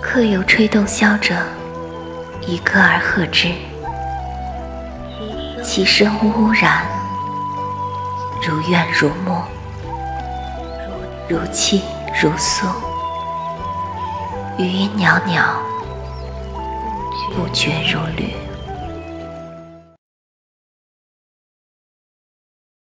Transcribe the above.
客有吹洞箫者，以歌而和之，其声呜呜然，如怨如慕，如泣如诉，余音袅袅，不绝如缕。